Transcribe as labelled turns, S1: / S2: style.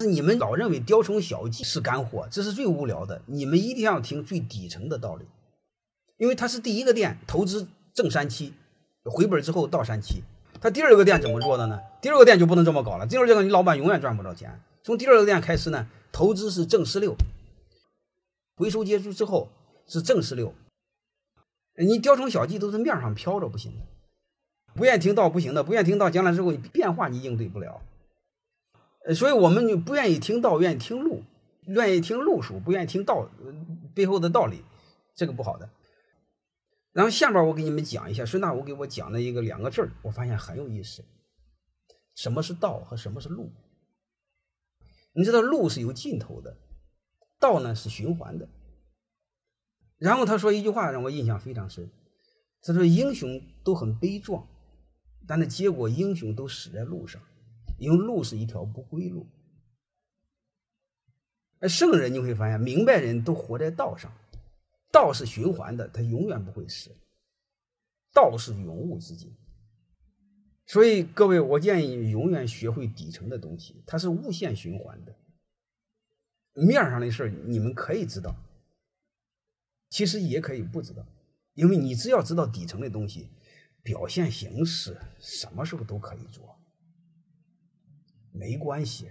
S1: 是你们老认为雕虫小技是干货，这是最无聊的。你们一定要听最底层的道理，因为它是第一个店，投资挣三期，回本之后到三期。他第二个店怎么做的呢？第二个店就不能这么搞了。第二个店你老板永远赚不着钱。从第二个店开始呢，投资是正十六，回收结束之后是正十六。你雕虫小技都是面上飘着不行的，不愿意听到不行的，不愿意听到，将来之后变化你应对不了。呃，所以我们就不愿意听道，愿意听路，愿意听路数，不愿意听道背后的道理，这个不好的。然后下边我给你们讲一下，孙大武给我讲了一个两个字，我发现很有意思。什么是道和什么是路？你知道路是有尽头的，道呢是循环的。然后他说一句话让我印象非常深，他说英雄都很悲壮，但是结果英雄都死在路上，因为路是一条不归路。而圣人你会发现，明白人都活在道上。道是循环的，它永远不会死。道是永无止境，所以各位，我建议永远学会底层的东西，它是无限循环的。面上的事你们可以知道，其实也可以不知道，因为你只要知道底层的东西，表现形式什么时候都可以做，没关系。